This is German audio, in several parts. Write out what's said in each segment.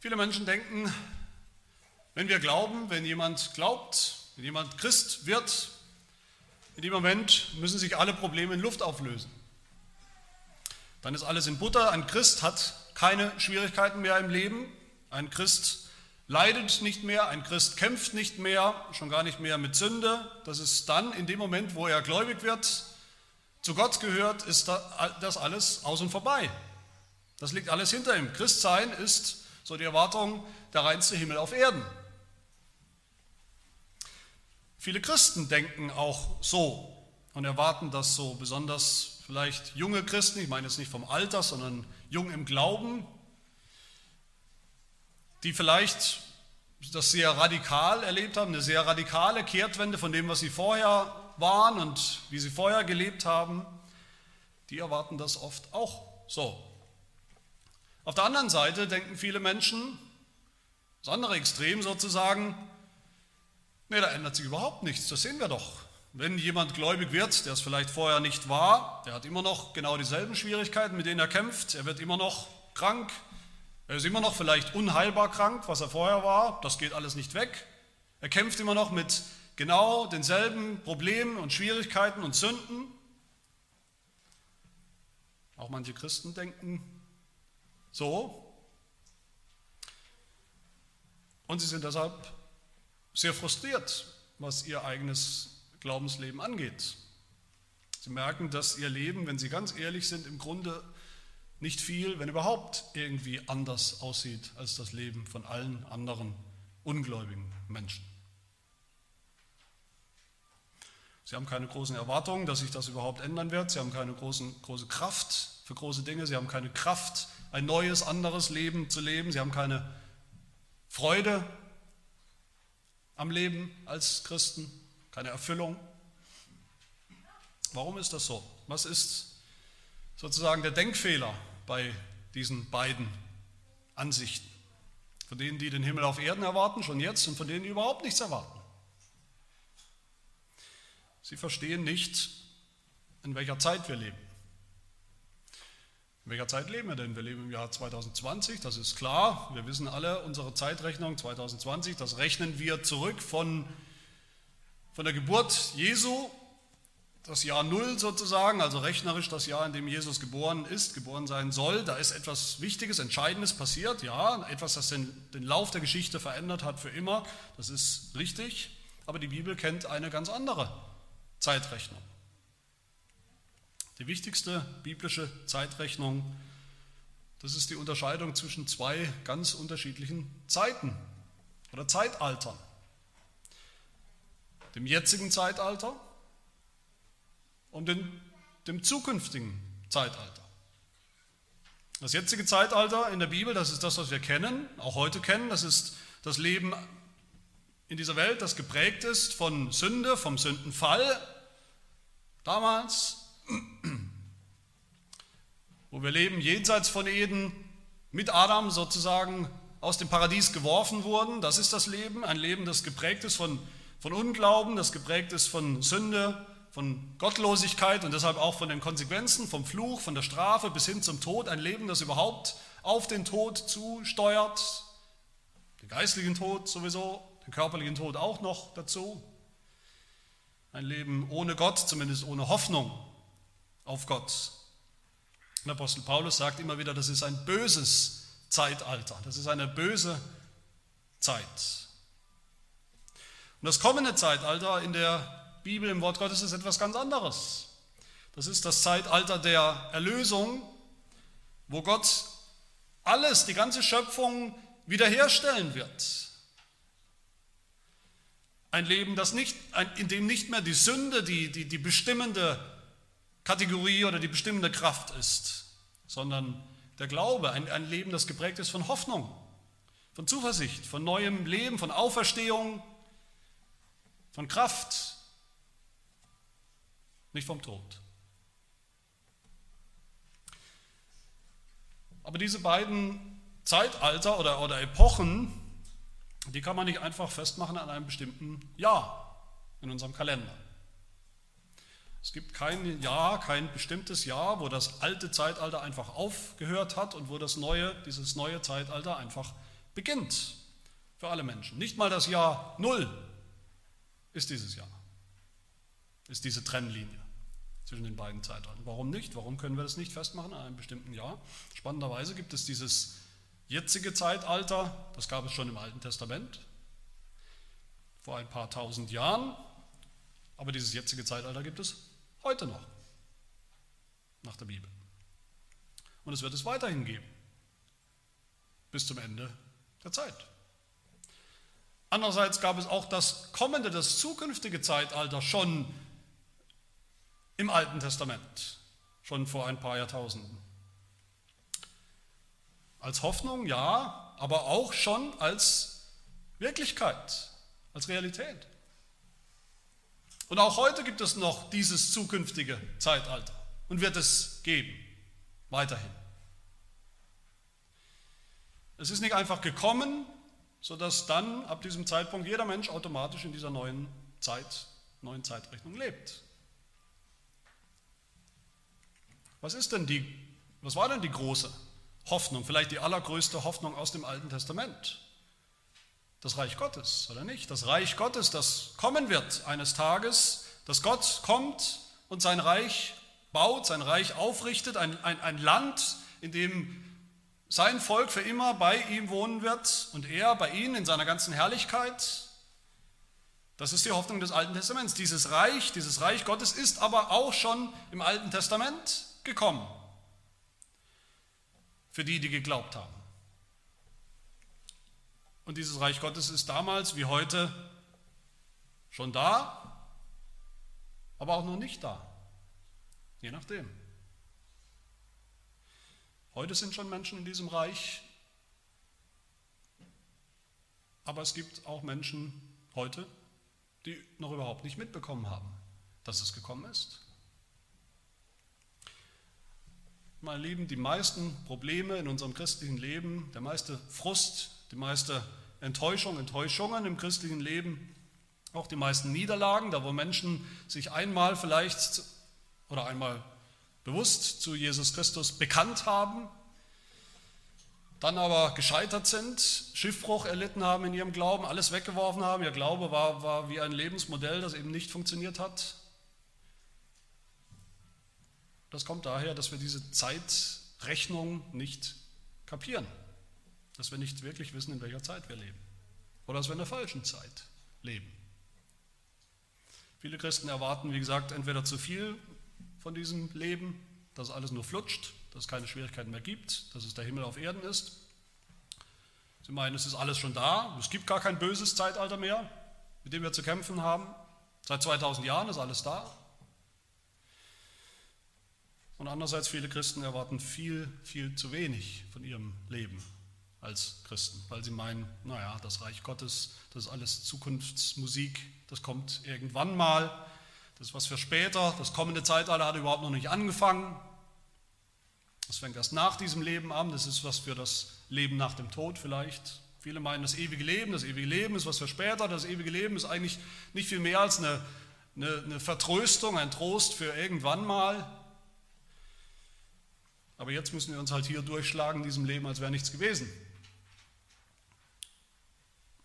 Viele Menschen denken, wenn wir glauben, wenn jemand glaubt, wenn jemand Christ wird, in dem Moment müssen sich alle Probleme in Luft auflösen. Dann ist alles in Butter. Ein Christ hat keine Schwierigkeiten mehr im Leben. Ein Christ leidet nicht mehr. Ein Christ kämpft nicht mehr, schon gar nicht mehr mit Sünde. Das ist dann in dem Moment, wo er gläubig wird, zu Gott gehört, ist das alles aus und vorbei. Das liegt alles hinter ihm. Christsein ist, so die Erwartung, der reinste Himmel auf Erden. Viele Christen denken auch so und erwarten das so, besonders vielleicht junge Christen, ich meine jetzt nicht vom Alter, sondern jung im Glauben, die vielleicht das sehr radikal erlebt haben, eine sehr radikale Kehrtwende von dem, was sie vorher waren und wie sie vorher gelebt haben, die erwarten das oft auch so. Auf der anderen Seite denken viele Menschen, das andere Extrem sozusagen, nee, da ändert sich überhaupt nichts, das sehen wir doch. Wenn jemand gläubig wird, der es vielleicht vorher nicht war, der hat immer noch genau dieselben Schwierigkeiten, mit denen er kämpft, er wird immer noch krank, er ist immer noch vielleicht unheilbar krank, was er vorher war, das geht alles nicht weg. Er kämpft immer noch mit genau denselben Problemen und Schwierigkeiten und Sünden. Auch manche Christen denken so. Und sie sind deshalb sehr frustriert, was ihr eigenes Glaubensleben angeht. Sie merken, dass ihr Leben, wenn sie ganz ehrlich sind, im Grunde nicht viel, wenn überhaupt, irgendwie anders aussieht als das Leben von allen anderen ungläubigen Menschen. Sie haben keine großen Erwartungen, dass sich das überhaupt ändern wird. Sie haben keine großen, große Kraft für große Dinge. Sie haben keine Kraft, ein neues, anderes Leben zu leben. Sie haben keine Freude am Leben als Christen, keine Erfüllung. Warum ist das so? Was ist sozusagen der Denkfehler bei diesen beiden Ansichten? Von denen, die den Himmel auf Erden erwarten, schon jetzt, und von denen, die überhaupt nichts erwarten. Sie verstehen nicht, in welcher Zeit wir leben. In welcher Zeit leben wir denn? Wir leben im Jahr 2020, das ist klar. Wir wissen alle, unsere Zeitrechnung 2020, das rechnen wir zurück von, von der Geburt Jesu, das Jahr Null sozusagen, also rechnerisch das Jahr, in dem Jesus geboren ist, geboren sein soll. Da ist etwas Wichtiges, Entscheidendes passiert, ja, etwas, das den, den Lauf der Geschichte verändert hat für immer, das ist richtig. Aber die Bibel kennt eine ganz andere Zeitrechnung. Die wichtigste biblische Zeitrechnung, das ist die Unterscheidung zwischen zwei ganz unterschiedlichen Zeiten oder Zeitaltern. Dem jetzigen Zeitalter und dem, dem zukünftigen Zeitalter. Das jetzige Zeitalter in der Bibel, das ist das, was wir kennen, auch heute kennen, das ist das Leben in dieser Welt, das geprägt ist von Sünde, vom Sündenfall damals, wo wir leben jenseits von Eden, mit Adam sozusagen aus dem Paradies geworfen wurden. Das ist das Leben, ein Leben, das geprägt ist von, von Unglauben, das geprägt ist von Sünde, von Gottlosigkeit und deshalb auch von den Konsequenzen, vom Fluch, von der Strafe bis hin zum Tod. Ein Leben, das überhaupt auf den Tod zusteuert, den geistlichen Tod sowieso, den körperlichen Tod auch noch dazu. Ein Leben ohne Gott, zumindest ohne Hoffnung auf Gott. Der Apostel Paulus sagt immer wieder, das ist ein böses Zeitalter, das ist eine böse Zeit. Und das kommende Zeitalter in der Bibel, im Wort Gottes, ist etwas ganz anderes. Das ist das Zeitalter der Erlösung, wo Gott alles, die ganze Schöpfung wiederherstellen wird. Ein Leben, das nicht, in dem nicht mehr die Sünde die, die, die bestimmende Kategorie oder die bestimmende Kraft ist, sondern der Glaube, ein, ein Leben, das geprägt ist von Hoffnung, von Zuversicht, von neuem Leben, von Auferstehung, von Kraft, nicht vom Tod. Aber diese beiden Zeitalter oder, oder Epochen, die kann man nicht einfach festmachen an einem bestimmten Jahr in unserem Kalender. Es gibt kein Jahr, kein bestimmtes Jahr, wo das alte Zeitalter einfach aufgehört hat und wo das neue, dieses neue Zeitalter einfach beginnt für alle Menschen. Nicht mal das Jahr Null ist dieses Jahr, ist diese Trennlinie zwischen den beiden Zeitaltern. Warum nicht? Warum können wir das nicht festmachen an einem bestimmten Jahr? Spannenderweise gibt es dieses jetzige Zeitalter, das gab es schon im Alten Testament, vor ein paar tausend Jahren, aber dieses jetzige Zeitalter gibt es heute noch, nach der Bibel. Und es wird es weiterhin geben, bis zum Ende der Zeit. Andererseits gab es auch das kommende, das zukünftige Zeitalter schon im Alten Testament, schon vor ein paar Jahrtausenden. Als Hoffnung, ja, aber auch schon als Wirklichkeit, als Realität. Und auch heute gibt es noch dieses zukünftige Zeitalter und wird es geben, weiterhin. Es ist nicht einfach gekommen, sodass dann ab diesem Zeitpunkt jeder Mensch automatisch in dieser neuen Zeit, neuen Zeitrechnung lebt. Was ist denn die, was war denn die große Hoffnung, vielleicht die allergrößte Hoffnung aus dem Alten Testament? Das Reich Gottes, oder nicht? Das Reich Gottes, das kommen wird eines Tages, dass Gott kommt und sein Reich baut, sein Reich aufrichtet, ein, ein, ein Land, in dem sein Volk für immer bei ihm wohnen wird und er bei ihnen in seiner ganzen Herrlichkeit. Das ist die Hoffnung des Alten Testaments. Dieses Reich, dieses Reich Gottes ist aber auch schon im Alten Testament gekommen. Für die, die geglaubt haben. Und dieses Reich Gottes ist damals wie heute schon da, aber auch noch nicht da. Je nachdem. Heute sind schon Menschen in diesem Reich, aber es gibt auch Menschen heute, die noch überhaupt nicht mitbekommen haben, dass es gekommen ist. Meine Lieben, die meisten Probleme in unserem christlichen Leben, der meiste Frust, die meiste Enttäuschung, Enttäuschungen im christlichen Leben, auch die meisten Niederlagen, da wo Menschen sich einmal vielleicht oder einmal bewusst zu Jesus Christus bekannt haben, dann aber gescheitert sind, Schiffbruch erlitten haben in ihrem Glauben, alles weggeworfen haben. Ihr Glaube war, war wie ein Lebensmodell, das eben nicht funktioniert hat. Das kommt daher, dass wir diese Zeitrechnung nicht kapieren, dass wir nicht wirklich wissen, in welcher Zeit wir leben oder dass wir in der falschen Zeit leben. Viele Christen erwarten, wie gesagt, entweder zu viel von diesem Leben, dass alles nur flutscht, dass es keine Schwierigkeiten mehr gibt, dass es der Himmel auf Erden ist. Sie meinen, es ist alles schon da, es gibt gar kein böses Zeitalter mehr, mit dem wir zu kämpfen haben. Seit 2000 Jahren ist alles da. Und andererseits, viele Christen erwarten viel, viel zu wenig von ihrem Leben als Christen, weil sie meinen, naja, das Reich Gottes, das ist alles Zukunftsmusik, das kommt irgendwann mal, das ist was für später, das kommende Zeitalter hat überhaupt noch nicht angefangen. Das fängt erst nach diesem Leben an, das ist was für das Leben nach dem Tod vielleicht. Viele meinen das ewige Leben, das ewige Leben ist was für später, das ewige Leben ist eigentlich nicht viel mehr als eine, eine, eine Vertröstung, ein Trost für irgendwann mal. Aber jetzt müssen wir uns halt hier durchschlagen in diesem Leben, als wäre nichts gewesen.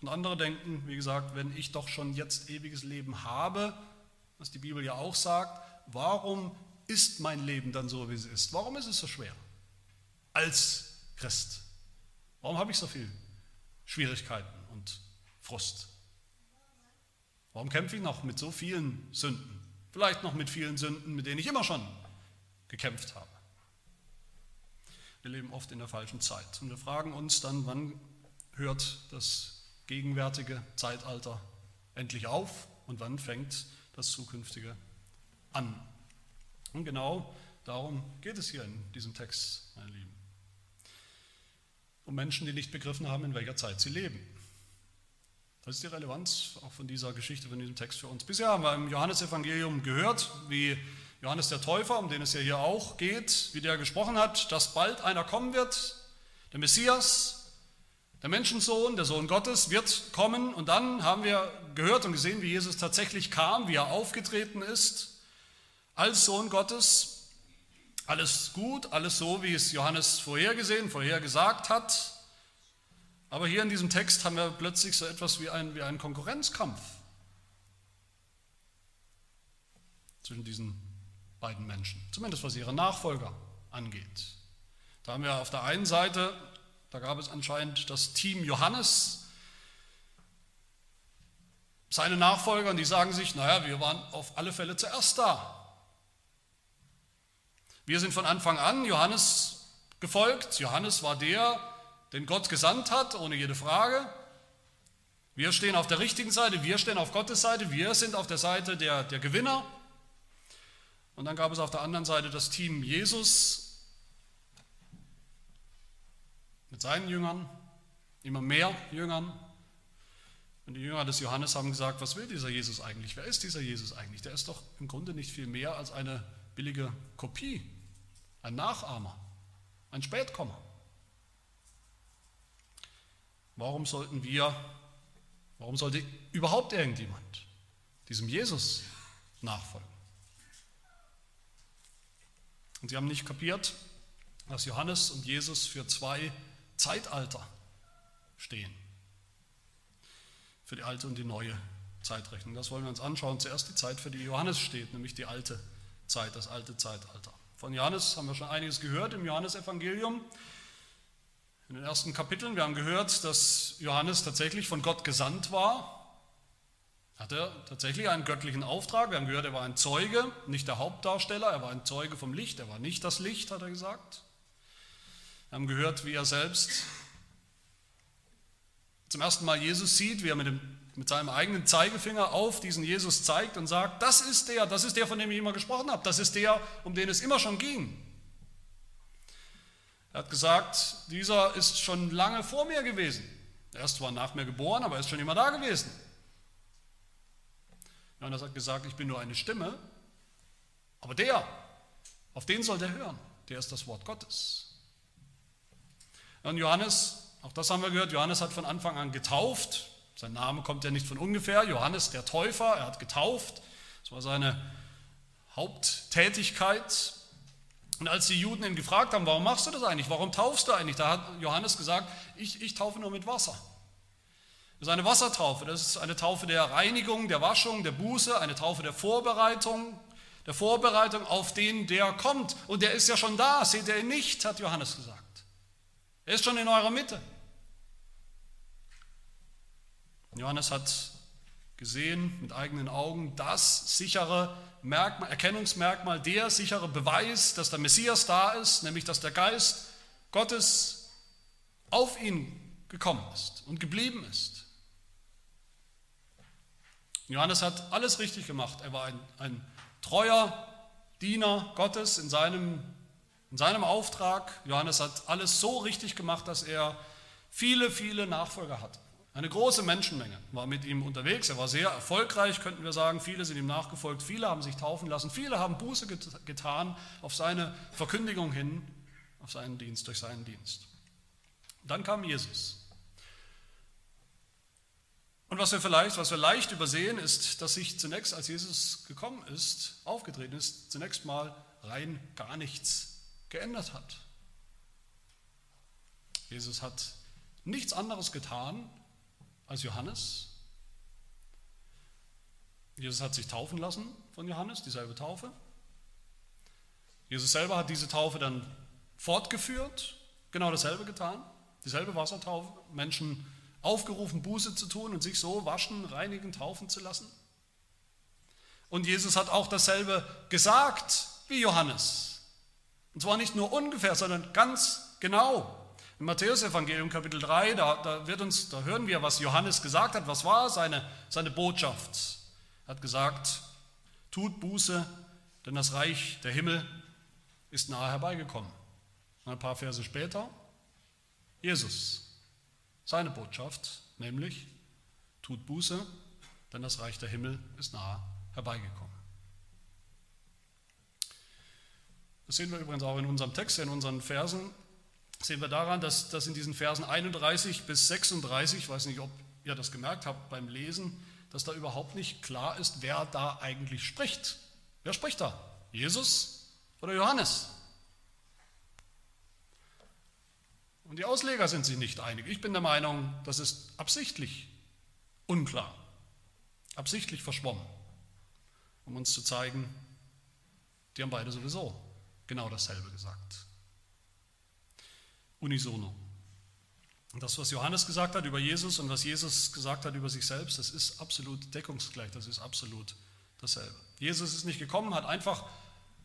Und andere denken, wie gesagt, wenn ich doch schon jetzt ewiges Leben habe, was die Bibel ja auch sagt, warum ist mein Leben dann so, wie es ist? Warum ist es so schwer als Christ? Warum habe ich so viel Schwierigkeiten und Frust? Warum kämpfe ich noch mit so vielen Sünden? Vielleicht noch mit vielen Sünden, mit denen ich immer schon gekämpft habe. Wir leben oft in der falschen Zeit und wir fragen uns dann, wann hört das gegenwärtige Zeitalter endlich auf und wann fängt das zukünftige an. Und genau darum geht es hier in diesem Text, meine Lieben. Um Menschen, die nicht begriffen haben, in welcher Zeit sie leben. Das ist die Relevanz auch von dieser Geschichte, von diesem Text für uns. Bisher haben wir im Johannesevangelium gehört, wie Johannes der Täufer, um den es ja hier auch geht, wie der gesprochen hat, dass bald einer kommen wird, der Messias, der Menschensohn, der Sohn Gottes, wird kommen und dann haben wir gehört und gesehen, wie Jesus tatsächlich kam, wie er aufgetreten ist als Sohn Gottes. Alles gut, alles so, wie es Johannes vorhergesehen, vorhergesagt hat. Aber hier in diesem Text haben wir plötzlich so etwas wie, ein, wie einen Konkurrenzkampf zwischen diesen beiden Menschen, zumindest was ihre Nachfolger angeht. Da haben wir auf der einen Seite, da gab es anscheinend das Team Johannes, seine Nachfolger, und die sagen sich, naja, wir waren auf alle Fälle zuerst da. Wir sind von Anfang an Johannes gefolgt. Johannes war der, den Gott gesandt hat, ohne jede Frage. Wir stehen auf der richtigen Seite, wir stehen auf Gottes Seite, wir sind auf der Seite der, der Gewinner. Und dann gab es auf der anderen Seite das Team Jesus mit seinen Jüngern, immer mehr Jüngern. Und die Jünger des Johannes haben gesagt, was will dieser Jesus eigentlich? Wer ist dieser Jesus eigentlich? Der ist doch im Grunde nicht viel mehr als eine billige Kopie, ein Nachahmer, ein Spätkommer. Warum sollten wir, warum sollte überhaupt irgendjemand diesem Jesus nachfolgen? Und sie haben nicht kapiert, dass Johannes und Jesus für zwei Zeitalter stehen. Für die alte und die neue Zeitrechnung. Das wollen wir uns anschauen. Zuerst die Zeit, für die Johannes steht, nämlich die alte Zeit, das alte Zeitalter. Von Johannes haben wir schon einiges gehört im Johannesevangelium. In den ersten Kapiteln, wir haben gehört, dass Johannes tatsächlich von Gott gesandt war hat er tatsächlich einen göttlichen Auftrag. Wir haben gehört, er war ein Zeuge, nicht der Hauptdarsteller, er war ein Zeuge vom Licht, er war nicht das Licht, hat er gesagt. Wir haben gehört, wie er selbst zum ersten Mal Jesus sieht, wie er mit, dem, mit seinem eigenen Zeigefinger auf diesen Jesus zeigt und sagt, das ist der, das ist der, von dem ich immer gesprochen habe, das ist der, um den es immer schon ging. Er hat gesagt, dieser ist schon lange vor mir gewesen. Er ist zwar nach mir geboren, aber er ist schon immer da gewesen. Johannes hat gesagt, ich bin nur eine Stimme, aber der, auf den soll der hören, der ist das Wort Gottes. Und Johannes, auch das haben wir gehört, Johannes hat von Anfang an getauft. Sein Name kommt ja nicht von ungefähr. Johannes der Täufer, er hat getauft. Das war seine Haupttätigkeit. Und als die Juden ihn gefragt haben, warum machst du das eigentlich? Warum taufst du eigentlich? Da hat Johannes gesagt, ich, ich taufe nur mit Wasser. Das ist eine Wassertaufe, das ist eine Taufe der Reinigung, der Waschung, der Buße, eine Taufe der Vorbereitung, der Vorbereitung auf den, der kommt. Und der ist ja schon da, seht ihr ihn nicht, hat Johannes gesagt. Er ist schon in eurer Mitte. Johannes hat gesehen mit eigenen Augen das sichere Merkmal, Erkennungsmerkmal, der sichere Beweis, dass der Messias da ist, nämlich dass der Geist Gottes auf ihn gekommen ist und geblieben ist. Johannes hat alles richtig gemacht. Er war ein, ein treuer Diener Gottes in seinem, in seinem Auftrag. Johannes hat alles so richtig gemacht, dass er viele, viele Nachfolger hatte. Eine große Menschenmenge war mit ihm unterwegs. Er war sehr erfolgreich, könnten wir sagen. Viele sind ihm nachgefolgt. Viele haben sich taufen lassen. Viele haben Buße getan auf seine Verkündigung hin, auf seinen Dienst, durch seinen Dienst. Dann kam Jesus. Und was wir vielleicht, was wir leicht übersehen, ist, dass sich zunächst, als Jesus gekommen ist, aufgetreten ist, zunächst mal rein gar nichts geändert hat. Jesus hat nichts anderes getan als Johannes. Jesus hat sich taufen lassen von Johannes, dieselbe Taufe. Jesus selber hat diese Taufe dann fortgeführt, genau dasselbe getan, dieselbe Wassertaufe, Menschen aufgerufen, Buße zu tun und sich so waschen, reinigen, taufen zu lassen. Und Jesus hat auch dasselbe gesagt wie Johannes. Und zwar nicht nur ungefähr, sondern ganz genau. Im Matthäus-Evangelium Kapitel 3, da, da, wird uns, da hören wir, was Johannes gesagt hat. Was war seine, seine Botschaft? Er hat gesagt, tut Buße, denn das Reich der Himmel ist nahe herbeigekommen. Und ein paar Verse später, Jesus seine Botschaft, nämlich tut Buße, denn das Reich der Himmel ist nahe herbeigekommen. Das sehen wir übrigens auch in unserem Text, in unseren Versen, sehen wir daran, dass, dass in diesen Versen 31 bis 36, ich weiß nicht, ob ihr das gemerkt habt beim Lesen, dass da überhaupt nicht klar ist, wer da eigentlich spricht. Wer spricht da? Jesus oder Johannes? Und die Ausleger sind sich nicht einig. Ich bin der Meinung, das ist absichtlich unklar, absichtlich verschwommen, um uns zu zeigen, die haben beide sowieso genau dasselbe gesagt. Unisono. Das, was Johannes gesagt hat über Jesus und was Jesus gesagt hat über sich selbst, das ist absolut deckungsgleich, das ist absolut dasselbe. Jesus ist nicht gekommen, hat einfach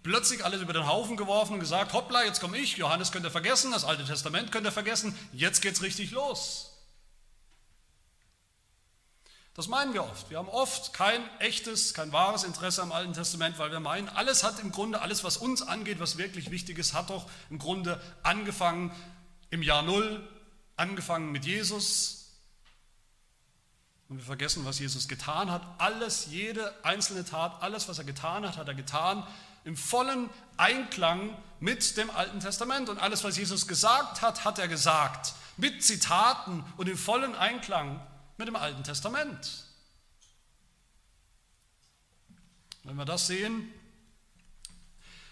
plötzlich alles über den Haufen geworfen und gesagt, hoppla, jetzt komme ich, Johannes könnt ihr vergessen, das Alte Testament könnt ihr vergessen, jetzt geht's richtig los. Das meinen wir oft. Wir haben oft kein echtes, kein wahres Interesse am Alten Testament, weil wir meinen, alles hat im Grunde, alles, was uns angeht, was wirklich wichtig ist, hat doch im Grunde angefangen im Jahr Null, angefangen mit Jesus. Und wir vergessen, was Jesus getan hat. Alles, jede einzelne Tat, alles, was er getan hat, hat er getan im vollen Einklang mit dem Alten Testament. Und alles, was Jesus gesagt hat, hat er gesagt. Mit Zitaten und im vollen Einklang mit dem Alten Testament. Wenn wir das sehen,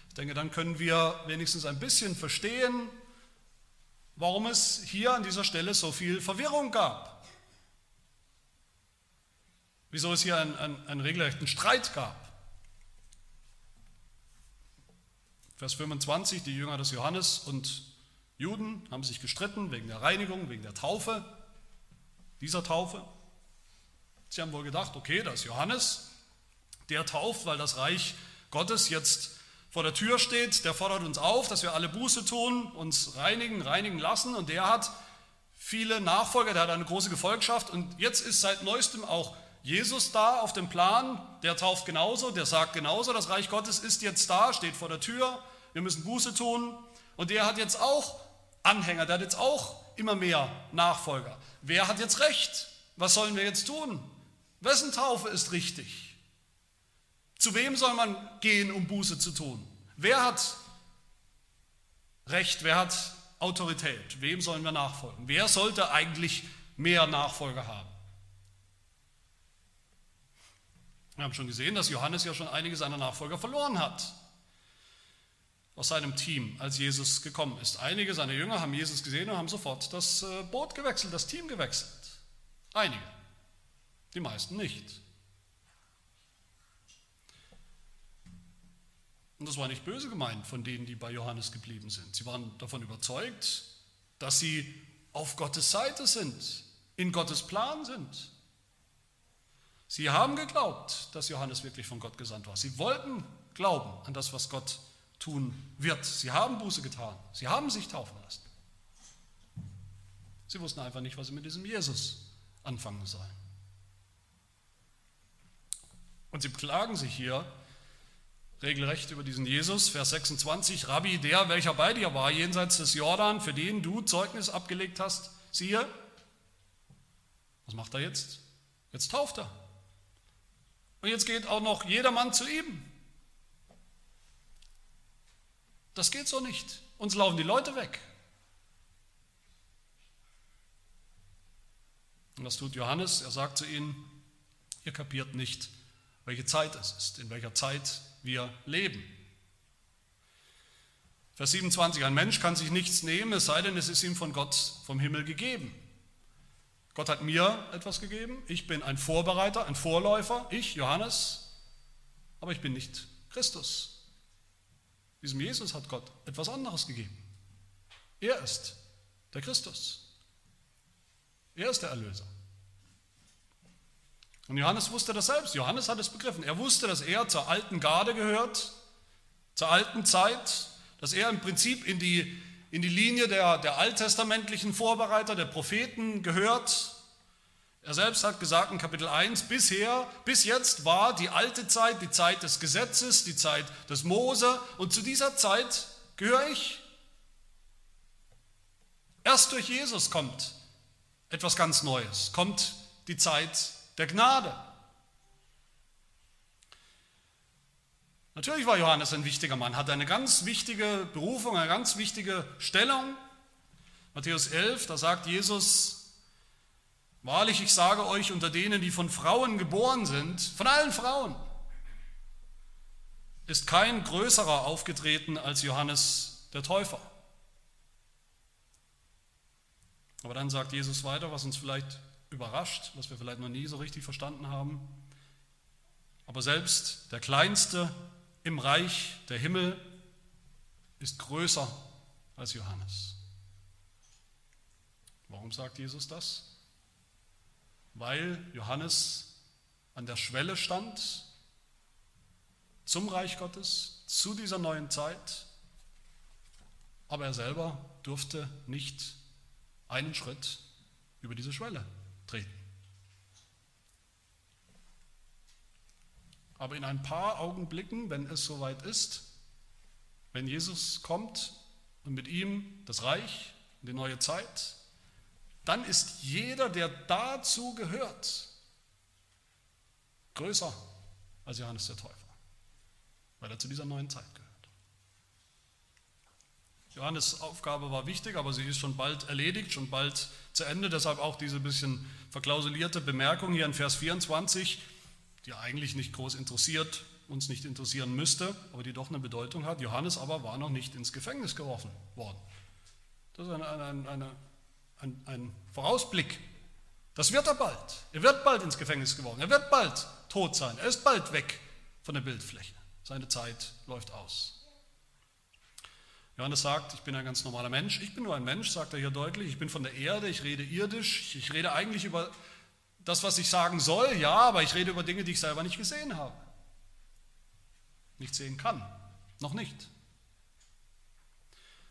ich denke, dann können wir wenigstens ein bisschen verstehen, warum es hier an dieser Stelle so viel Verwirrung gab. Wieso es hier einen, einen, einen regelrechten Streit gab. Vers 25, die Jünger des Johannes und Juden haben sich gestritten wegen der Reinigung, wegen der Taufe dieser Taufe. Sie haben wohl gedacht, okay, da ist Johannes, der tauft, weil das Reich Gottes jetzt vor der Tür steht, der fordert uns auf, dass wir alle Buße tun, uns reinigen, reinigen lassen. Und der hat viele Nachfolger, der hat eine große Gefolgschaft. Und jetzt ist seit neuestem auch Jesus da auf dem Plan, der tauft genauso, der sagt genauso, das Reich Gottes ist jetzt da, steht vor der Tür, wir müssen Buße tun. Und der hat jetzt auch Anhänger, der hat jetzt auch immer mehr Nachfolger. Wer hat jetzt recht? Was sollen wir jetzt tun? Wessen Taufe ist richtig? Zu wem soll man gehen, um Buße zu tun? Wer hat Recht? Wer hat Autorität? Wem sollen wir nachfolgen? Wer sollte eigentlich mehr Nachfolger haben? Wir haben schon gesehen, dass Johannes ja schon einige seiner Nachfolger verloren hat aus seinem Team, als Jesus gekommen ist. Einige seiner Jünger haben Jesus gesehen und haben sofort das äh, Boot gewechselt, das Team gewechselt. Einige, die meisten nicht. Und das war nicht böse gemeint von denen, die bei Johannes geblieben sind. Sie waren davon überzeugt, dass sie auf Gottes Seite sind, in Gottes Plan sind. Sie haben geglaubt, dass Johannes wirklich von Gott gesandt war. Sie wollten glauben an das, was Gott tun wird. Sie haben Buße getan. Sie haben sich taufen lassen. Sie wussten einfach nicht, was sie mit diesem Jesus anfangen sollen. Und sie beklagen sich hier regelrecht über diesen Jesus, Vers 26, Rabbi, der, welcher bei dir war, jenseits des Jordan, für den du Zeugnis abgelegt hast, siehe, was macht er jetzt? Jetzt tauft er. Und jetzt geht auch noch jedermann zu ihm. Das geht so nicht. Uns laufen die Leute weg. Und was tut Johannes? Er sagt zu ihnen, ihr kapiert nicht, welche Zeit es ist, in welcher Zeit wir leben. Vers 27, ein Mensch kann sich nichts nehmen, es sei denn, es ist ihm von Gott vom Himmel gegeben. Gott hat mir etwas gegeben, ich bin ein Vorbereiter, ein Vorläufer, ich, Johannes, aber ich bin nicht Christus. Diesem Jesus hat Gott etwas anderes gegeben. Er ist der Christus. Er ist der Erlöser. Und Johannes wusste das selbst. Johannes hat es begriffen. Er wusste, dass er zur alten Garde gehört, zur alten Zeit, dass er im Prinzip in die, in die Linie der, der alttestamentlichen Vorbereiter, der Propheten gehört, er selbst hat gesagt in Kapitel 1, bisher, bis jetzt war die alte Zeit, die Zeit des Gesetzes, die Zeit des Mose und zu dieser Zeit gehöre ich. Erst durch Jesus kommt etwas ganz Neues, kommt die Zeit der Gnade. Natürlich war Johannes ein wichtiger Mann, hatte eine ganz wichtige Berufung, eine ganz wichtige Stellung. Matthäus 11, da sagt Jesus, Wahrlich, ich sage euch, unter denen, die von Frauen geboren sind, von allen Frauen, ist kein größerer aufgetreten als Johannes der Täufer. Aber dann sagt Jesus weiter, was uns vielleicht überrascht, was wir vielleicht noch nie so richtig verstanden haben. Aber selbst der Kleinste im Reich der Himmel ist größer als Johannes. Warum sagt Jesus das? Weil Johannes an der Schwelle stand zum Reich Gottes, zu dieser neuen Zeit, aber er selber durfte nicht einen Schritt über diese Schwelle treten. Aber in ein paar Augenblicken, wenn es soweit ist, wenn Jesus kommt und mit ihm das Reich, die neue Zeit, dann ist jeder, der dazu gehört, größer als Johannes der Täufer, weil er zu dieser neuen Zeit gehört. Johannes Aufgabe war wichtig, aber sie ist schon bald erledigt, schon bald zu Ende. Deshalb auch diese bisschen verklausulierte Bemerkung hier in Vers 24, die eigentlich nicht groß interessiert, uns nicht interessieren müsste, aber die doch eine Bedeutung hat. Johannes aber war noch nicht ins Gefängnis geworfen worden. Das ist ein, ein, ein, ein, ein Vorausblick. Das wird er bald. Er wird bald ins Gefängnis geworfen. Er wird bald tot sein. Er ist bald weg von der Bildfläche. Seine Zeit läuft aus. Johannes sagt, ich bin ein ganz normaler Mensch. Ich bin nur ein Mensch, sagt er hier deutlich. Ich bin von der Erde, ich rede irdisch. Ich rede eigentlich über das, was ich sagen soll, ja, aber ich rede über Dinge, die ich selber nicht gesehen habe. Nicht sehen kann. Noch nicht.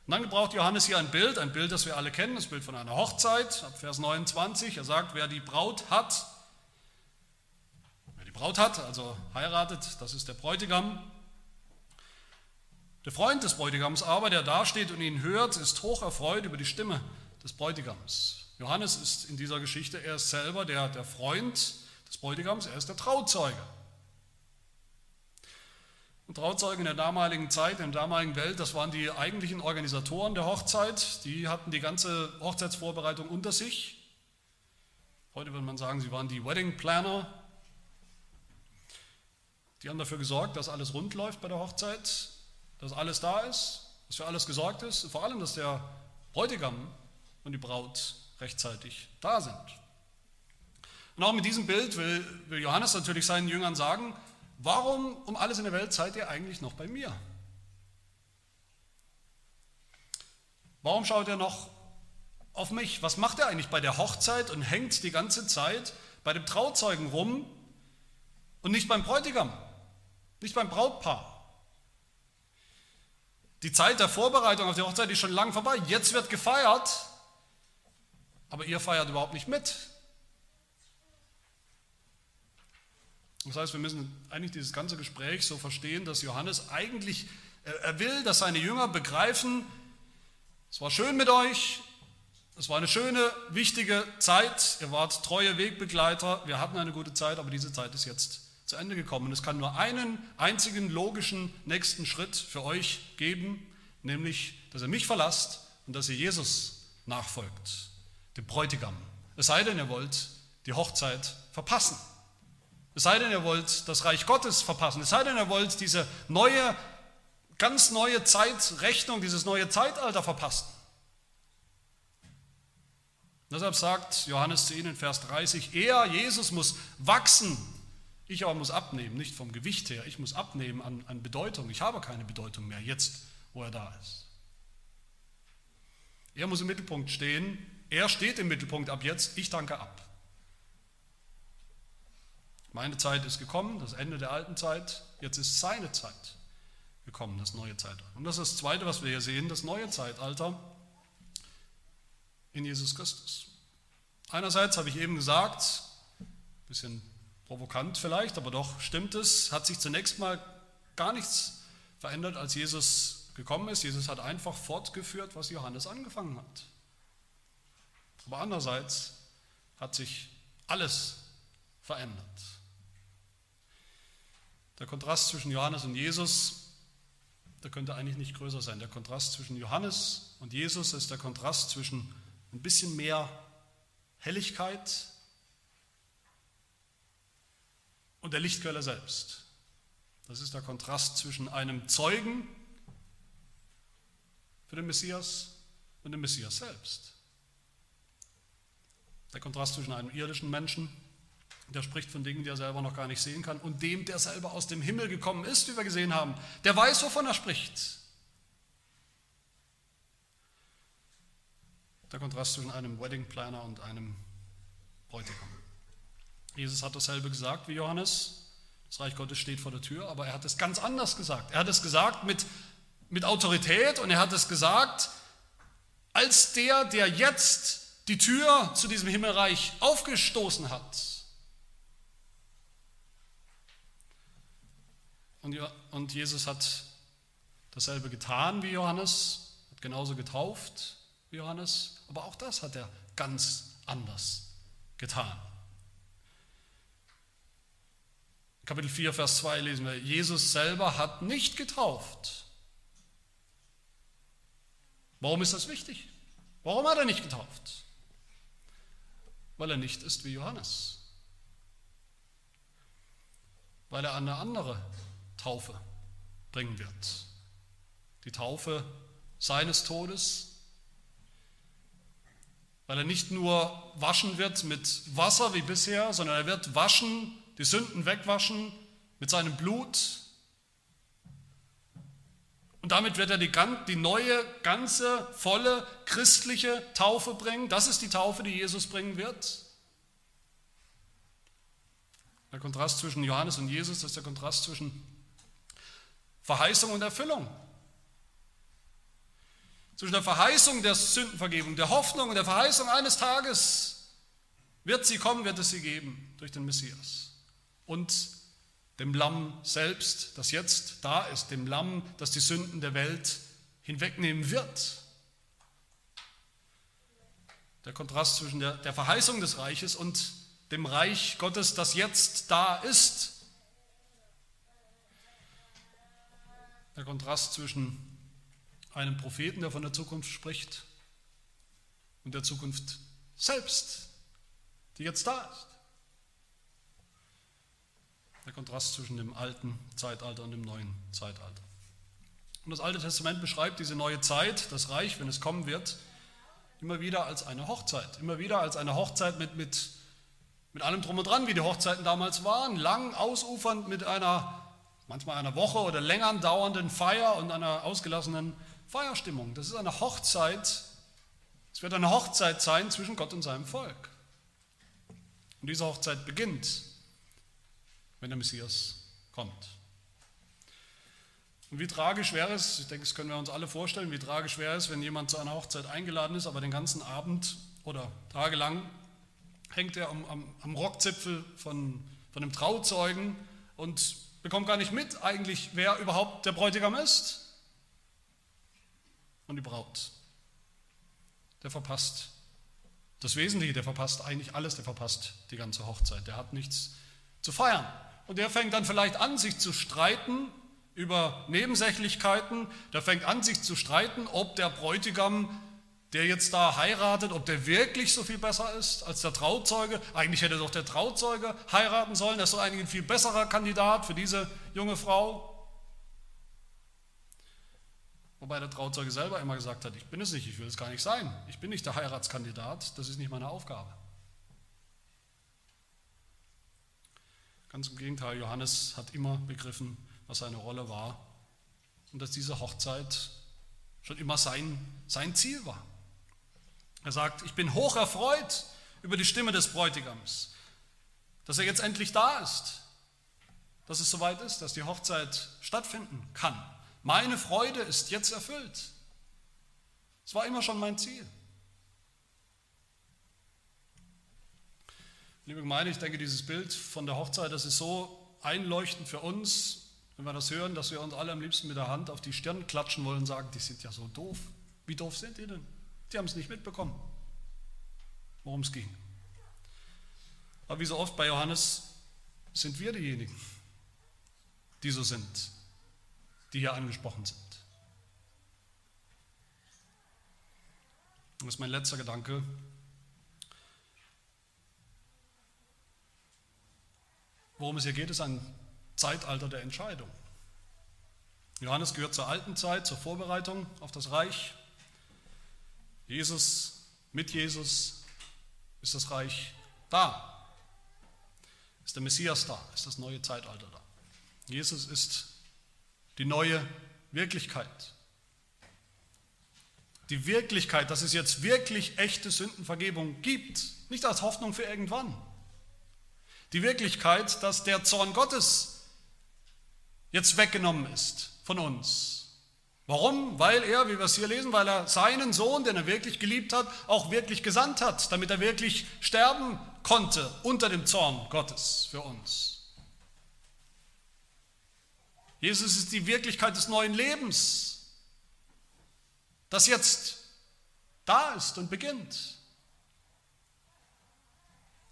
Und dann gebraucht Johannes hier ein Bild, ein Bild, das wir alle kennen, das Bild von einer Hochzeit, ab Vers 29. Er sagt, wer die Braut hat, wer die Braut hat, also heiratet, das ist der Bräutigam, der Freund des Bräutigams aber, der dasteht und ihn hört, ist hoch erfreut über die Stimme des Bräutigams. Johannes ist in dieser Geschichte, er ist selber der, der Freund des Bräutigams, er ist der Trauzeuge. Und Trauzeugen in der damaligen Zeit, in der damaligen Welt, das waren die eigentlichen Organisatoren der Hochzeit. Die hatten die ganze Hochzeitsvorbereitung unter sich. Heute würde man sagen, sie waren die Wedding Planner. Die haben dafür gesorgt, dass alles rund läuft bei der Hochzeit dass alles da ist, dass für alles gesorgt ist vor allem, dass der Bräutigam und die Braut rechtzeitig da sind. Und auch mit diesem Bild will, will Johannes natürlich seinen Jüngern sagen, warum um alles in der Welt seid ihr eigentlich noch bei mir? Warum schaut ihr noch auf mich? Was macht er eigentlich bei der Hochzeit und hängt die ganze Zeit bei dem Trauzeugen rum und nicht beim Bräutigam, nicht beim Brautpaar? Die Zeit der Vorbereitung auf die Hochzeit ist schon lang vorbei. Jetzt wird gefeiert, aber ihr feiert überhaupt nicht mit. Das heißt, wir müssen eigentlich dieses ganze Gespräch so verstehen, dass Johannes eigentlich, er will, dass seine Jünger begreifen, es war schön mit euch, es war eine schöne, wichtige Zeit, ihr wart treue Wegbegleiter, wir hatten eine gute Zeit, aber diese Zeit ist jetzt zu Ende gekommen. Es kann nur einen einzigen logischen nächsten Schritt für euch geben, nämlich, dass ihr mich verlasst und dass ihr Jesus nachfolgt, dem Bräutigam. Es sei denn, ihr wollt die Hochzeit verpassen. Es sei denn, ihr wollt das Reich Gottes verpassen. Es sei denn, ihr wollt diese neue, ganz neue Zeitrechnung, dieses neue Zeitalter verpassen. Deshalb sagt Johannes zu ihnen, Vers 30, er, Jesus, muss wachsen ich aber muss abnehmen, nicht vom Gewicht her, ich muss abnehmen an, an Bedeutung. Ich habe keine Bedeutung mehr, jetzt, wo er da ist. Er muss im Mittelpunkt stehen, er steht im Mittelpunkt ab jetzt, ich danke ab. Meine Zeit ist gekommen, das Ende der alten Zeit, jetzt ist seine Zeit gekommen, das neue Zeitalter. Und das ist das Zweite, was wir hier sehen, das neue Zeitalter in Jesus Christus. Einerseits habe ich eben gesagt, ein bisschen Provokant vielleicht, aber doch stimmt es, hat sich zunächst mal gar nichts verändert, als Jesus gekommen ist. Jesus hat einfach fortgeführt, was Johannes angefangen hat. Aber andererseits hat sich alles verändert. Der Kontrast zwischen Johannes und Jesus, der könnte eigentlich nicht größer sein. Der Kontrast zwischen Johannes und Jesus ist der Kontrast zwischen ein bisschen mehr Helligkeit und der Lichtquelle selbst. Das ist der Kontrast zwischen einem Zeugen für den Messias und dem Messias selbst. Der Kontrast zwischen einem irdischen Menschen, der spricht von Dingen, die er selber noch gar nicht sehen kann, und dem, der selber aus dem Himmel gekommen ist, wie wir gesehen haben. Der weiß, wovon er spricht. Der Kontrast zwischen einem Wedding Planner und einem Bräutigam. Jesus hat dasselbe gesagt wie Johannes. Das Reich Gottes steht vor der Tür, aber er hat es ganz anders gesagt. Er hat es gesagt mit, mit Autorität und er hat es gesagt als der, der jetzt die Tür zu diesem Himmelreich aufgestoßen hat. Und Jesus hat dasselbe getan wie Johannes, hat genauso getauft wie Johannes, aber auch das hat er ganz anders getan. Kapitel 4, Vers 2 lesen wir, Jesus selber hat nicht getauft. Warum ist das wichtig? Warum hat er nicht getauft? Weil er nicht ist wie Johannes. Weil er eine andere Taufe bringen wird. Die Taufe seines Todes, weil er nicht nur waschen wird mit Wasser wie bisher, sondern er wird waschen, die Sünden wegwaschen mit seinem Blut. Und damit wird er die, die neue, ganze, volle christliche Taufe bringen. Das ist die Taufe, die Jesus bringen wird. Der Kontrast zwischen Johannes und Jesus, das ist der Kontrast zwischen Verheißung und Erfüllung. Zwischen der Verheißung der Sündenvergebung, der Hoffnung und der Verheißung eines Tages wird sie kommen, wird es sie geben durch den Messias. Und dem Lamm selbst, das jetzt da ist, dem Lamm, das die Sünden der Welt hinwegnehmen wird. Der Kontrast zwischen der, der Verheißung des Reiches und dem Reich Gottes, das jetzt da ist der Kontrast zwischen einem Propheten, der von der Zukunft spricht, und der Zukunft selbst, die jetzt da ist. Der Kontrast zwischen dem alten Zeitalter und dem neuen Zeitalter. Und das Alte Testament beschreibt diese neue Zeit, das Reich, wenn es kommen wird, immer wieder als eine Hochzeit. Immer wieder als eine Hochzeit mit, mit, mit allem drum und dran, wie die Hochzeiten damals waren, lang ausufernd mit einer manchmal einer Woche oder länger dauernden Feier und einer ausgelassenen Feierstimmung. Das ist eine Hochzeit. Es wird eine Hochzeit sein zwischen Gott und seinem Volk. Und diese Hochzeit beginnt, wenn der Messias kommt. Und wie tragisch wäre es, ich denke, das können wir uns alle vorstellen, wie tragisch wäre es, wenn jemand zu einer Hochzeit eingeladen ist, aber den ganzen Abend oder tagelang hängt er am, am, am Rockzipfel von, von einem Trauzeugen und bekommt gar nicht mit eigentlich, wer überhaupt der Bräutigam ist. Und die Braut. Der verpasst das Wesentliche, der verpasst eigentlich alles, der verpasst die ganze Hochzeit, der hat nichts zu feiern. Und der fängt dann vielleicht an, sich zu streiten über Nebensächlichkeiten, der fängt an, sich zu streiten, ob der Bräutigam der jetzt da heiratet, ob der wirklich so viel besser ist als der Trauzeuge. Eigentlich hätte doch der Trauzeuge heiraten sollen, das ist doch eigentlich ein viel besserer Kandidat für diese junge Frau. Wobei der Trauzeuge selber immer gesagt hat, ich bin es nicht, ich will es gar nicht sein. Ich bin nicht der Heiratskandidat, das ist nicht meine Aufgabe. Ganz im Gegenteil, Johannes hat immer begriffen, was seine Rolle war und dass diese Hochzeit schon immer sein, sein Ziel war. Er sagt, ich bin hoch erfreut über die Stimme des Bräutigams, dass er jetzt endlich da ist, dass es soweit ist, dass die Hochzeit stattfinden kann. Meine Freude ist jetzt erfüllt. Es war immer schon mein Ziel. Liebe Gemeinde, ich denke, dieses Bild von der Hochzeit, das ist so einleuchtend für uns, wenn wir das hören, dass wir uns alle am liebsten mit der Hand auf die Stirn klatschen wollen und sagen, die sind ja so doof. Wie doof sind die denn? Die haben es nicht mitbekommen, worum es ging. Aber wie so oft bei Johannes sind wir diejenigen, die so sind, die hier angesprochen sind. Das ist mein letzter Gedanke. Worum es hier geht, ist ein Zeitalter der Entscheidung. Johannes gehört zur alten Zeit, zur Vorbereitung auf das Reich. Jesus, mit Jesus ist das Reich da. Ist der Messias da, ist das neue Zeitalter da. Jesus ist die neue Wirklichkeit. Die Wirklichkeit, dass es jetzt wirklich echte Sündenvergebung gibt, nicht als Hoffnung für irgendwann. Die Wirklichkeit, dass der Zorn Gottes jetzt weggenommen ist von uns. Warum? Weil er, wie wir es hier lesen, weil er seinen Sohn, den er wirklich geliebt hat, auch wirklich gesandt hat, damit er wirklich sterben konnte unter dem Zorn Gottes für uns. Jesus ist die Wirklichkeit des neuen Lebens, das jetzt da ist und beginnt.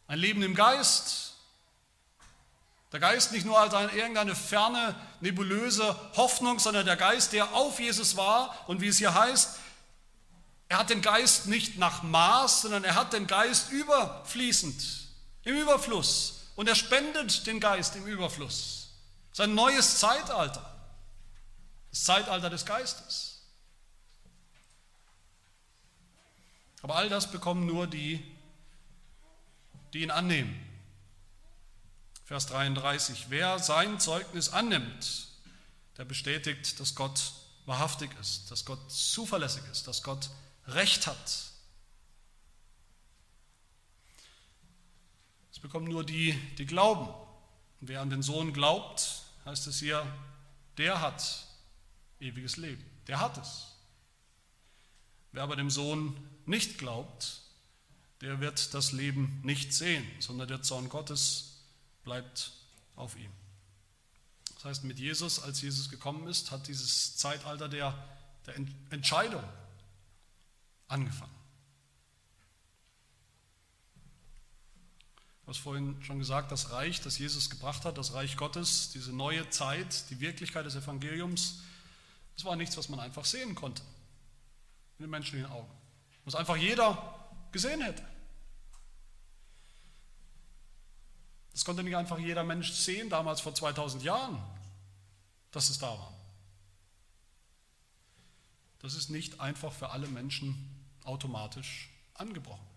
Ein Leben im Geist. Der Geist nicht nur als eine, irgendeine ferne, nebulöse Hoffnung, sondern der Geist, der auf Jesus war und wie es hier heißt, er hat den Geist nicht nach Maß, sondern er hat den Geist überfließend, im Überfluss. Und er spendet den Geist im Überfluss. Es ist ein neues Zeitalter. Das Zeitalter des Geistes. Aber all das bekommen nur die, die ihn annehmen. Vers 33. Wer sein Zeugnis annimmt, der bestätigt, dass Gott wahrhaftig ist, dass Gott zuverlässig ist, dass Gott Recht hat. Es bekommen nur die, die glauben. Und wer an den Sohn glaubt, heißt es hier, der hat ewiges Leben. Der hat es. Wer aber dem Sohn nicht glaubt, der wird das Leben nicht sehen, sondern der Zorn Gottes bleibt auf ihm. Das heißt, mit Jesus, als Jesus gekommen ist, hat dieses Zeitalter der, der Entscheidung angefangen. Du hast vorhin schon gesagt, das Reich, das Jesus gebracht hat, das Reich Gottes, diese neue Zeit, die Wirklichkeit des Evangeliums, das war nichts, was man einfach sehen konnte in den menschlichen Augen. Was einfach jeder gesehen hätte. Das konnte nicht einfach jeder Mensch sehen, damals vor 2000 Jahren, dass es da war. Das ist nicht einfach für alle Menschen automatisch angebrochen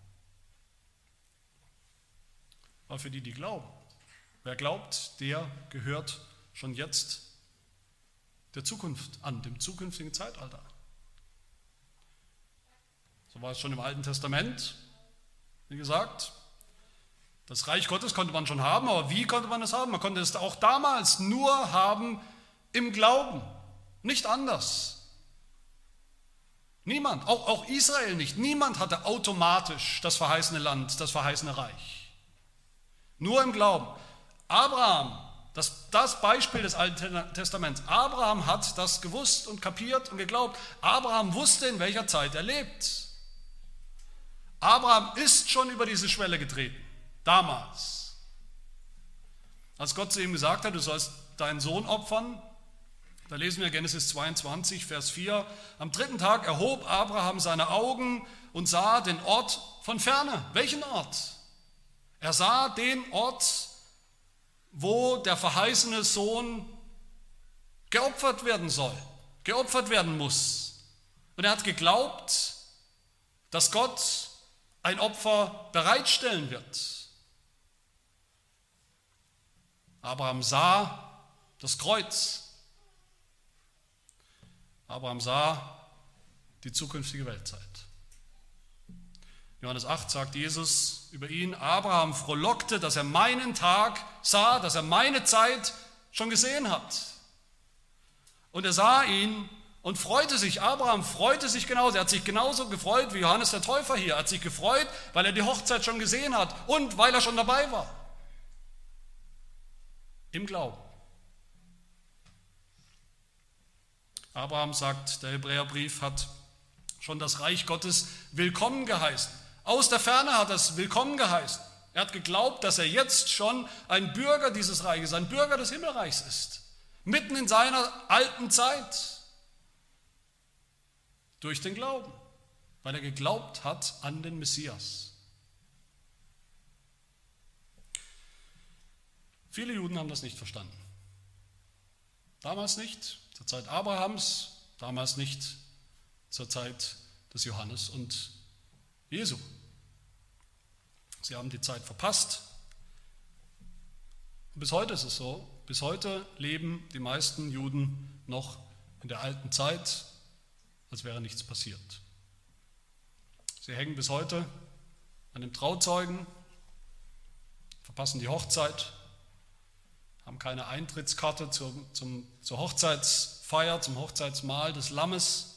aber für die, die glauben. Wer glaubt, der gehört schon jetzt der Zukunft an, dem zukünftigen Zeitalter. So war es schon im Alten Testament, wie gesagt. Das Reich Gottes konnte man schon haben, aber wie konnte man es haben? Man konnte es auch damals nur haben im Glauben, nicht anders. Niemand, auch, auch Israel nicht, niemand hatte automatisch das verheißene Land, das verheißene Reich. Nur im Glauben. Abraham, das, das Beispiel des Alten Testaments. Abraham hat das gewusst und kapiert und geglaubt. Abraham wusste, in welcher Zeit er lebt. Abraham ist schon über diese Schwelle getreten, damals. Als Gott zu ihm gesagt hat, du sollst deinen Sohn opfern, da lesen wir Genesis 22, Vers 4. Am dritten Tag erhob Abraham seine Augen und sah den Ort von ferne. Welchen Ort? Er sah den Ort, wo der verheißene Sohn geopfert werden soll, geopfert werden muss. Und er hat geglaubt, dass Gott ein Opfer bereitstellen wird. Abraham sah das Kreuz. Abraham sah die zukünftige Weltzeit. Johannes 8 sagt Jesus über ihn, Abraham frohlockte, dass er meinen Tag sah, dass er meine Zeit schon gesehen hat. Und er sah ihn und freute sich. Abraham freute sich genauso. Er hat sich genauso gefreut wie Johannes der Täufer hier. Er hat sich gefreut, weil er die Hochzeit schon gesehen hat und weil er schon dabei war. Im Glauben. Abraham sagt, der Hebräerbrief hat schon das Reich Gottes willkommen geheißen. Aus der Ferne hat es willkommen geheißen. Er hat geglaubt, dass er jetzt schon ein Bürger dieses Reiches, ein Bürger des Himmelreichs ist. Mitten in seiner alten Zeit. Durch den Glauben. Weil er geglaubt hat an den Messias. Viele Juden haben das nicht verstanden. Damals nicht, zur Zeit Abrahams, damals nicht zur Zeit des Johannes und Jesu. Sie haben die Zeit verpasst. Und bis heute ist es so. Bis heute leben die meisten Juden noch in der alten Zeit, als wäre nichts passiert. Sie hängen bis heute an dem Trauzeugen, verpassen die Hochzeit, haben keine Eintrittskarte zur, zum, zur Hochzeitsfeier, zum Hochzeitsmahl des Lammes.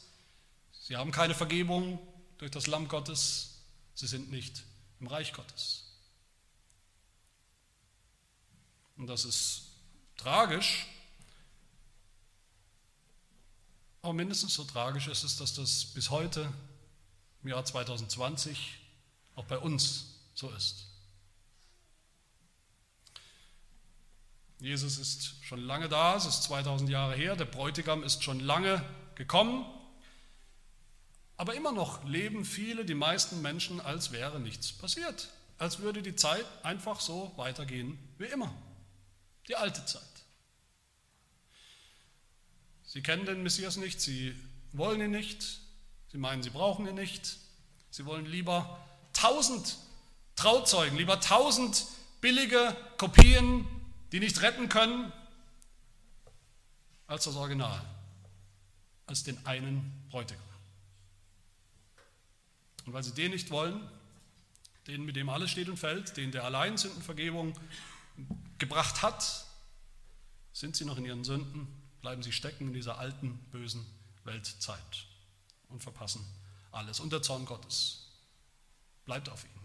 Sie haben keine Vergebung durch das Lamm Gottes. Sie sind nicht im Reich Gottes. Und das ist tragisch, aber mindestens so tragisch ist es, dass das bis heute im Jahr 2020 auch bei uns so ist. Jesus ist schon lange da, es ist 2000 Jahre her, der Bräutigam ist schon lange gekommen, aber immer noch leben viele, die meisten Menschen, als wäre nichts passiert, als würde die Zeit einfach so weitergehen wie immer, die alte Zeit. Sie kennen den Messias nicht, sie wollen ihn nicht, sie meinen, sie brauchen ihn nicht, sie wollen lieber tausend Trauzeugen, lieber tausend billige Kopien die nicht retten können, als das Original, als den einen Bräutigam. Und weil sie den nicht wollen, den, mit dem alles steht und fällt, den der allein Sündenvergebung gebracht hat, sind sie noch in ihren Sünden, bleiben sie stecken in dieser alten, bösen Weltzeit und verpassen alles. Und der Zorn Gottes bleibt auf ihnen.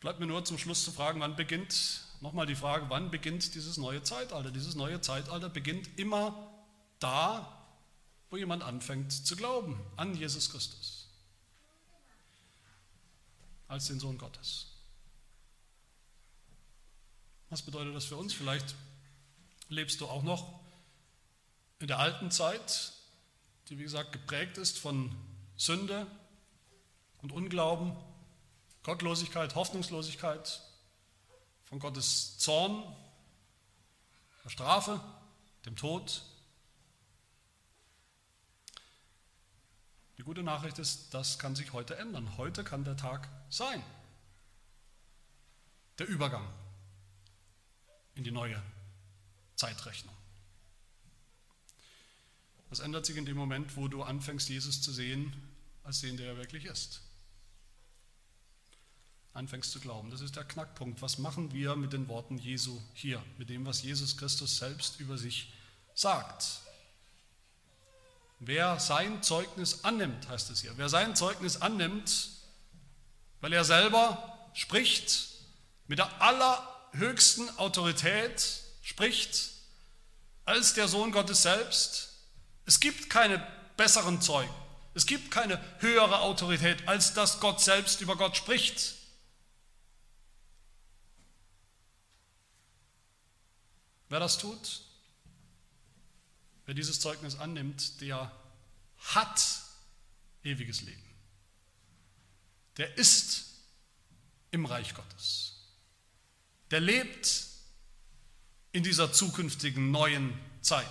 Bleibt mir nur zum Schluss zu fragen, wann beginnt, nochmal die Frage, wann beginnt dieses neue Zeitalter? Dieses neue Zeitalter beginnt immer da, wo jemand anfängt zu glauben an Jesus Christus als den Sohn Gottes. Was bedeutet das für uns? Vielleicht lebst du auch noch in der alten Zeit, die wie gesagt geprägt ist von Sünde und Unglauben Gottlosigkeit, Hoffnungslosigkeit, von Gottes Zorn, der Strafe, dem Tod. Die gute Nachricht ist, das kann sich heute ändern. Heute kann der Tag sein. Der Übergang in die neue Zeitrechnung. Das ändert sich in dem Moment, wo du anfängst, Jesus zu sehen, als den, der er wirklich ist anfängst zu glauben. Das ist der Knackpunkt. Was machen wir mit den Worten Jesu hier, mit dem, was Jesus Christus selbst über sich sagt? Wer sein Zeugnis annimmt, heißt es hier, wer sein Zeugnis annimmt, weil er selber spricht, mit der allerhöchsten Autorität spricht, als der Sohn Gottes selbst, es gibt keine besseren Zeugen, es gibt keine höhere Autorität, als dass Gott selbst über Gott spricht. Wer das tut, wer dieses Zeugnis annimmt, der hat ewiges Leben. Der ist im Reich Gottes. Der lebt in dieser zukünftigen neuen Zeit.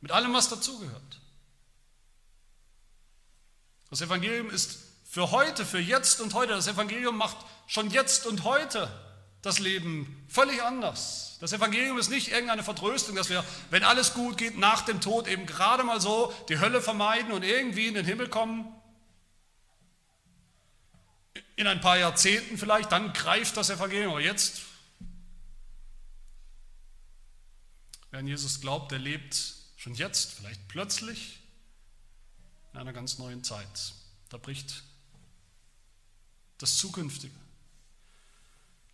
Mit allem, was dazugehört. Das Evangelium ist für heute, für jetzt und heute. Das Evangelium macht schon jetzt und heute das Leben völlig anders. Das Evangelium ist nicht irgendeine Vertröstung, dass wir, wenn alles gut geht, nach dem Tod eben gerade mal so die Hölle vermeiden und irgendwie in den Himmel kommen. In ein paar Jahrzehnten vielleicht, dann greift das Evangelium. Aber jetzt, wer an Jesus glaubt, der lebt schon jetzt, vielleicht plötzlich, in einer ganz neuen Zeit. Da bricht das Zukünftige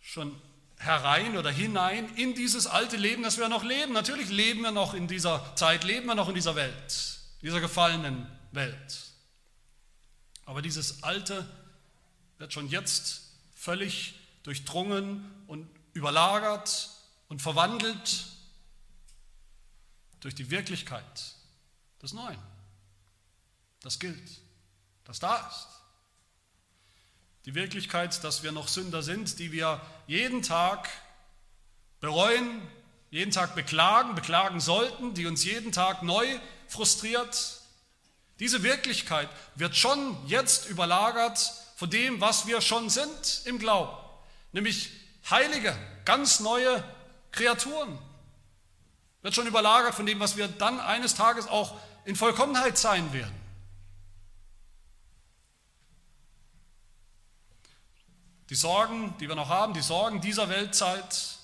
schon herein oder hinein in dieses alte Leben, das wir noch leben. Natürlich leben wir noch in dieser Zeit, leben wir noch in dieser Welt, dieser gefallenen Welt. Aber dieses Alte wird schon jetzt völlig durchdrungen und überlagert und verwandelt durch die Wirklichkeit des Neuen. Das gilt, das da ist. Die Wirklichkeit, dass wir noch Sünder sind, die wir jeden Tag bereuen, jeden Tag beklagen, beklagen sollten, die uns jeden Tag neu frustriert. Diese Wirklichkeit wird schon jetzt überlagert von dem, was wir schon sind im Glauben, nämlich heilige, ganz neue Kreaturen. Wird schon überlagert von dem, was wir dann eines Tages auch in Vollkommenheit sein werden. Die Sorgen, die wir noch haben, die Sorgen dieser Weltzeit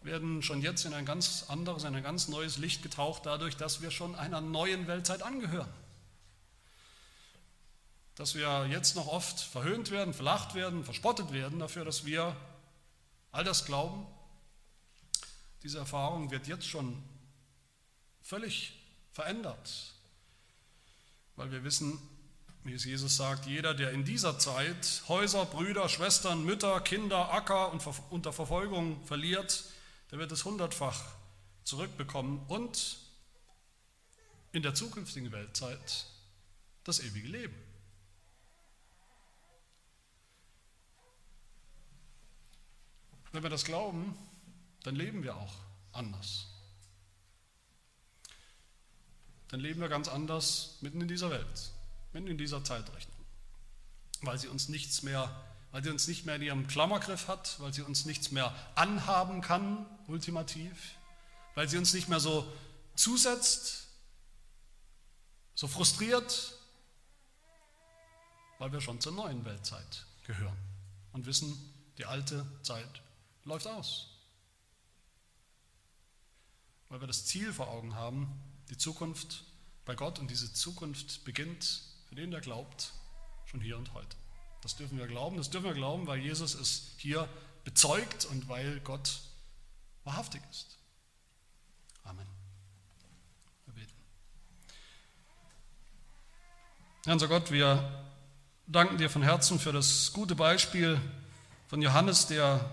werden schon jetzt in ein ganz anderes, in ein ganz neues Licht getaucht, dadurch, dass wir schon einer neuen Weltzeit angehören. Dass wir jetzt noch oft verhöhnt werden, verlacht werden, verspottet werden dafür, dass wir all das glauben. Diese Erfahrung wird jetzt schon völlig verändert, weil wir wissen, wie es Jesus sagt, jeder, der in dieser Zeit Häuser, Brüder, Schwestern, Mütter, Kinder, Acker und unter Verfolgung verliert, der wird es hundertfach zurückbekommen und in der zukünftigen Weltzeit das ewige Leben. Wenn wir das glauben, dann leben wir auch anders. Dann leben wir ganz anders mitten in dieser Welt mitten in dieser Zeitrechnung, weil sie uns nichts mehr, weil sie uns nicht mehr in ihrem Klammergriff hat, weil sie uns nichts mehr anhaben kann, ultimativ, weil sie uns nicht mehr so zusetzt, so frustriert, weil wir schon zur neuen Weltzeit gehören und wissen, die alte Zeit läuft aus. Weil wir das Ziel vor Augen haben, die Zukunft bei Gott und diese Zukunft beginnt für den, der glaubt, schon hier und heute. Das dürfen wir glauben, das dürfen wir glauben, weil Jesus es hier bezeugt und weil Gott wahrhaftig ist. Amen. Wir beten. Herr unser Gott, wir danken dir von Herzen für das gute Beispiel von Johannes, der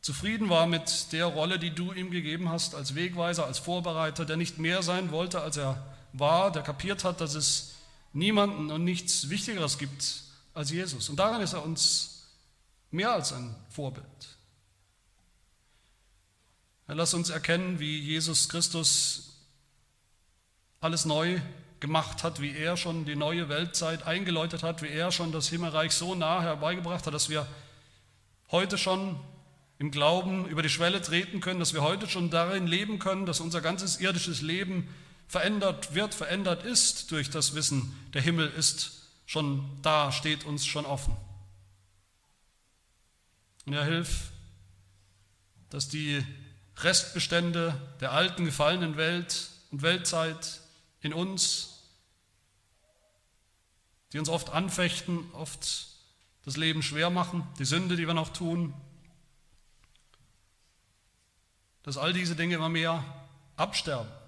zufrieden war mit der Rolle, die du ihm gegeben hast als Wegweiser, als Vorbereiter, der nicht mehr sein wollte, als er war, der kapiert hat, dass es niemanden und nichts Wichtigeres gibt als Jesus. Und daran ist er uns mehr als ein Vorbild. Er lass uns erkennen, wie Jesus Christus alles neu gemacht hat, wie er schon die neue Weltzeit eingeläutet hat, wie er schon das Himmelreich so nah herbeigebracht hat, dass wir heute schon im Glauben über die Schwelle treten können, dass wir heute schon darin leben können, dass unser ganzes irdisches Leben verändert wird, verändert ist durch das Wissen, der Himmel ist schon da, steht uns schon offen. Und er hilft, dass die Restbestände der alten gefallenen Welt und Weltzeit in uns, die uns oft anfechten, oft das Leben schwer machen, die Sünde, die wir noch tun, dass all diese Dinge immer mehr absterben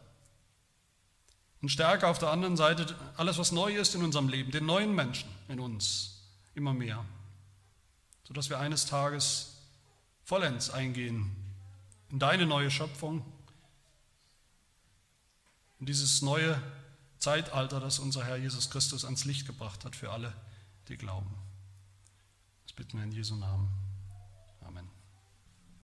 und stärker auf der anderen Seite alles, was neu ist in unserem Leben, den neuen Menschen in uns, immer mehr, sodass wir eines Tages vollends eingehen in deine neue Schöpfung, in dieses neue Zeitalter, das unser Herr Jesus Christus ans Licht gebracht hat für alle, die glauben. Das bitten wir in Jesu Namen.